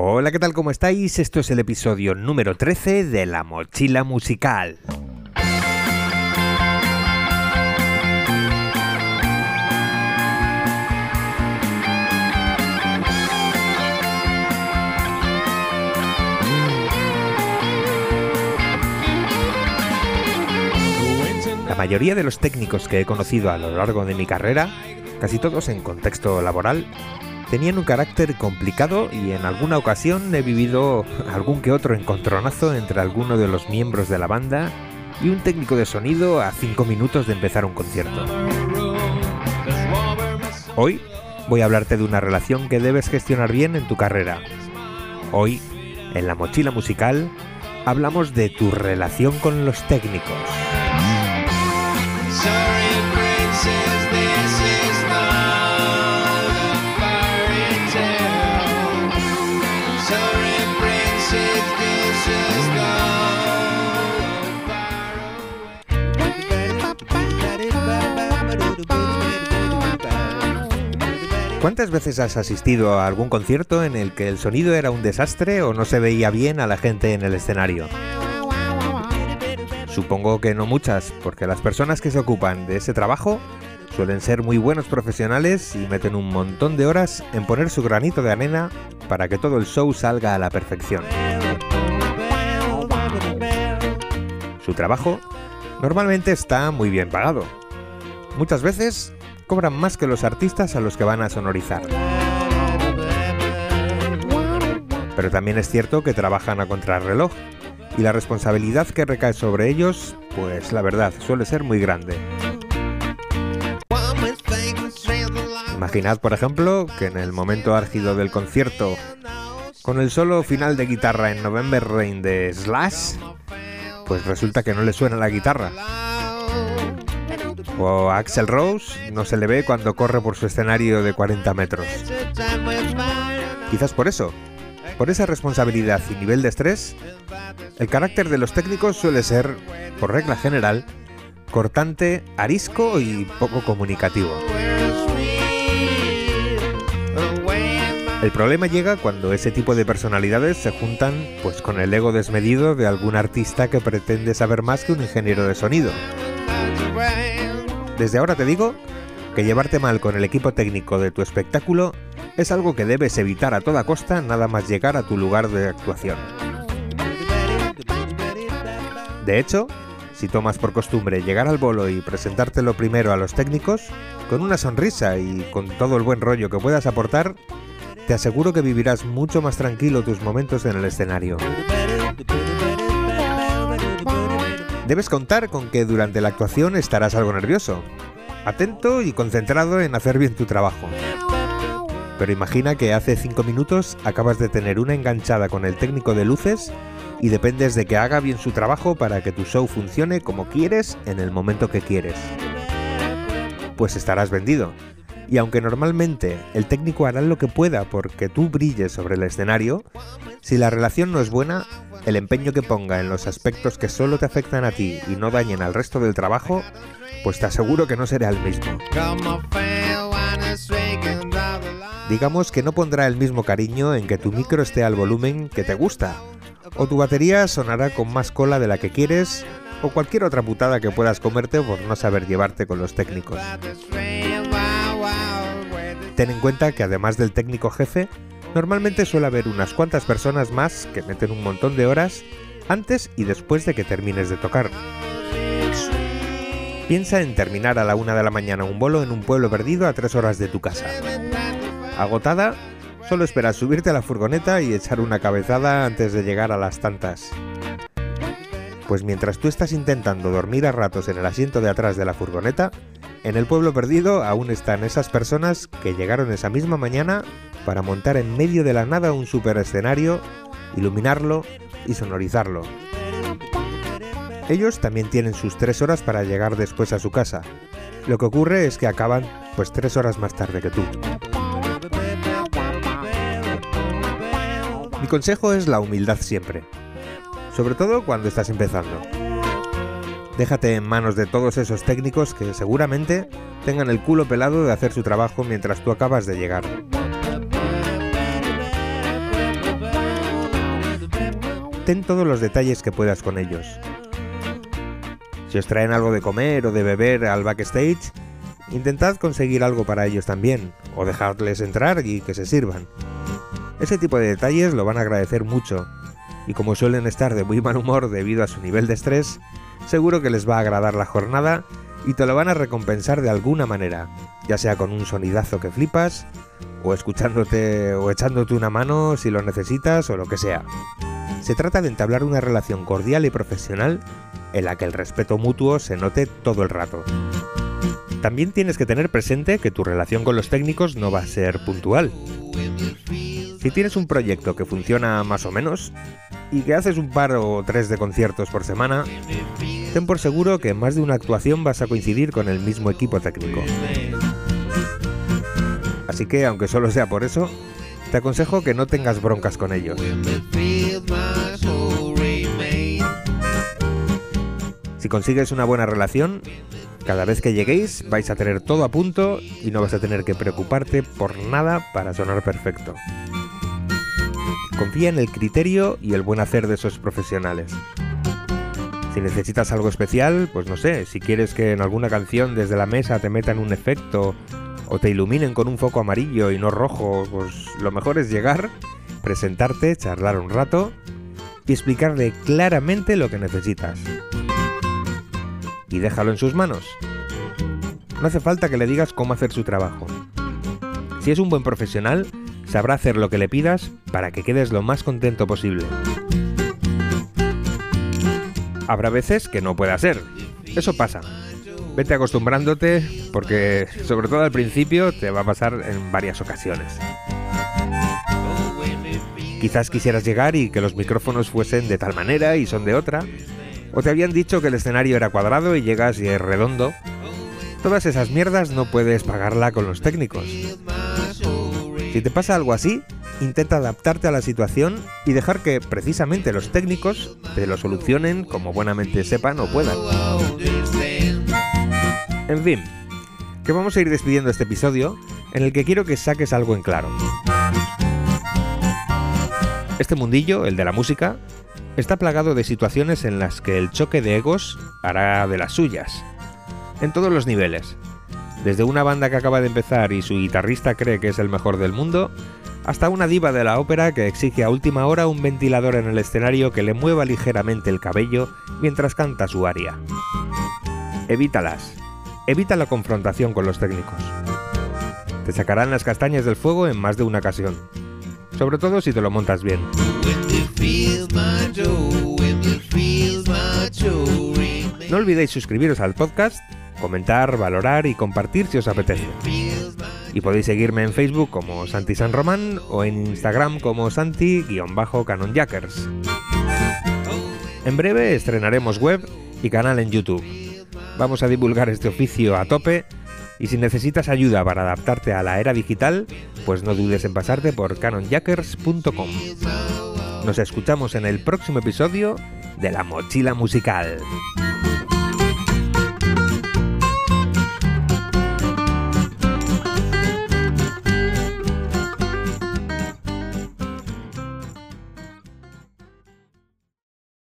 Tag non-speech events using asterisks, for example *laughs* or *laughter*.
Hola, ¿qué tal? ¿Cómo estáis? Esto es el episodio número 13 de La Mochila Musical. La mayoría de los técnicos que he conocido a lo largo de mi carrera, casi todos en contexto laboral, tenían un carácter complicado y en alguna ocasión he vivido *laughs* algún que otro encontronazo entre alguno de los miembros de la banda y un técnico de sonido a 5 minutos de empezar un concierto. Hoy voy a hablarte de una relación que debes gestionar bien en tu carrera. Hoy, en la mochila musical, hablamos de tu relación con los técnicos. ¿Cuántas veces has asistido a algún concierto en el que el sonido era un desastre o no se veía bien a la gente en el escenario? Supongo que no muchas, porque las personas que se ocupan de ese trabajo suelen ser muy buenos profesionales y meten un montón de horas en poner su granito de arena para que todo el show salga a la perfección. Su trabajo normalmente está muy bien pagado. Muchas veces cobran más que los artistas a los que van a sonorizar. Pero también es cierto que trabajan a contrarreloj y la responsabilidad que recae sobre ellos, pues la verdad, suele ser muy grande. Imaginad, por ejemplo, que en el momento álgido del concierto, con el solo final de guitarra en November Rain de Slash, pues resulta que no le suena la guitarra. O Axel Rose no se le ve cuando corre por su escenario de 40 metros. Quizás por eso, por esa responsabilidad y nivel de estrés, el carácter de los técnicos suele ser, por regla general, cortante, arisco y poco comunicativo. El problema llega cuando ese tipo de personalidades se juntan pues con el ego desmedido de algún artista que pretende saber más que un ingeniero de sonido. Desde ahora te digo que llevarte mal con el equipo técnico de tu espectáculo es algo que debes evitar a toda costa nada más llegar a tu lugar de actuación. De hecho, si tomas por costumbre llegar al bolo y presentártelo primero a los técnicos, con una sonrisa y con todo el buen rollo que puedas aportar, te aseguro que vivirás mucho más tranquilo tus momentos en el escenario. Debes contar con que durante la actuación estarás algo nervioso, atento y concentrado en hacer bien tu trabajo. Pero imagina que hace 5 minutos acabas de tener una enganchada con el técnico de luces y dependes de que haga bien su trabajo para que tu show funcione como quieres en el momento que quieres. Pues estarás vendido. Y aunque normalmente el técnico hará lo que pueda porque tú brilles sobre el escenario, si la relación no es buena, el empeño que ponga en los aspectos que solo te afectan a ti y no dañen al resto del trabajo, pues te aseguro que no será el mismo. Digamos que no pondrá el mismo cariño en que tu micro esté al volumen que te gusta, o tu batería sonará con más cola de la que quieres, o cualquier otra putada que puedas comerte por no saber llevarte con los técnicos. Ten en cuenta que además del técnico jefe, Normalmente suele haber unas cuantas personas más que meten un montón de horas antes y después de que termines de tocar. Piensa en terminar a la una de la mañana un bolo en un pueblo perdido a tres horas de tu casa. Agotada, solo esperas subirte a la furgoneta y echar una cabezada antes de llegar a las tantas. Pues mientras tú estás intentando dormir a ratos en el asiento de atrás de la furgoneta, en el pueblo perdido aún están esas personas que llegaron esa misma mañana para montar en medio de la nada un super escenario, iluminarlo y sonorizarlo. Ellos también tienen sus tres horas para llegar después a su casa. Lo que ocurre es que acaban pues tres horas más tarde que tú. Mi consejo es la humildad siempre, sobre todo cuando estás empezando. Déjate en manos de todos esos técnicos que seguramente tengan el culo pelado de hacer su trabajo mientras tú acabas de llegar. ten todos los detalles que puedas con ellos. Si os traen algo de comer o de beber al backstage, intentad conseguir algo para ellos también, o dejadles entrar y que se sirvan. Ese tipo de detalles lo van a agradecer mucho, y como suelen estar de muy mal humor debido a su nivel de estrés, seguro que les va a agradar la jornada y te lo van a recompensar de alguna manera, ya sea con un sonidazo que flipas, o escuchándote o echándote una mano si lo necesitas o lo que sea. Se trata de entablar una relación cordial y profesional en la que el respeto mutuo se note todo el rato. También tienes que tener presente que tu relación con los técnicos no va a ser puntual. Si tienes un proyecto que funciona más o menos y que haces un par o tres de conciertos por semana, ten por seguro que en más de una actuación vas a coincidir con el mismo equipo técnico. Así que, aunque solo sea por eso, te aconsejo que no tengas broncas con ellos. Si consigues una buena relación, cada vez que lleguéis vais a tener todo a punto y no vas a tener que preocuparte por nada para sonar perfecto. Confía en el criterio y el buen hacer de esos profesionales. Si necesitas algo especial, pues no sé, si quieres que en alguna canción desde la mesa te metan un efecto o te iluminen con un foco amarillo y no rojo, pues lo mejor es llegar, presentarte, charlar un rato y explicarle claramente lo que necesitas. Y déjalo en sus manos. No hace falta que le digas cómo hacer su trabajo. Si es un buen profesional, sabrá hacer lo que le pidas para que quedes lo más contento posible. Habrá veces que no pueda ser. Eso pasa. Vete acostumbrándote porque sobre todo al principio te va a pasar en varias ocasiones. Quizás quisieras llegar y que los micrófonos fuesen de tal manera y son de otra. O te habían dicho que el escenario era cuadrado y llegas y es redondo. Todas esas mierdas no puedes pagarla con los técnicos. Si te pasa algo así, intenta adaptarte a la situación y dejar que precisamente los técnicos te lo solucionen como buenamente sepan o puedan. En fin, que vamos a ir despidiendo este episodio en el que quiero que saques algo en claro. Este mundillo, el de la música, está plagado de situaciones en las que el choque de egos hará de las suyas, en todos los niveles. Desde una banda que acaba de empezar y su guitarrista cree que es el mejor del mundo, hasta una diva de la ópera que exige a última hora un ventilador en el escenario que le mueva ligeramente el cabello mientras canta su aria. Evítalas. Evita la confrontación con los técnicos. Te sacarán las castañas del fuego en más de una ocasión. Sobre todo si te lo montas bien. No olvidéis suscribiros al podcast, comentar, valorar y compartir si os apetece. Y podéis seguirme en Facebook como Santi San Román o en Instagram como Santi-Canonjackers. En breve estrenaremos web y canal en YouTube. Vamos a divulgar este oficio a tope y si necesitas ayuda para adaptarte a la era digital, pues no dudes en pasarte por canonjackers.com. Nos escuchamos en el próximo episodio de La Mochila Musical.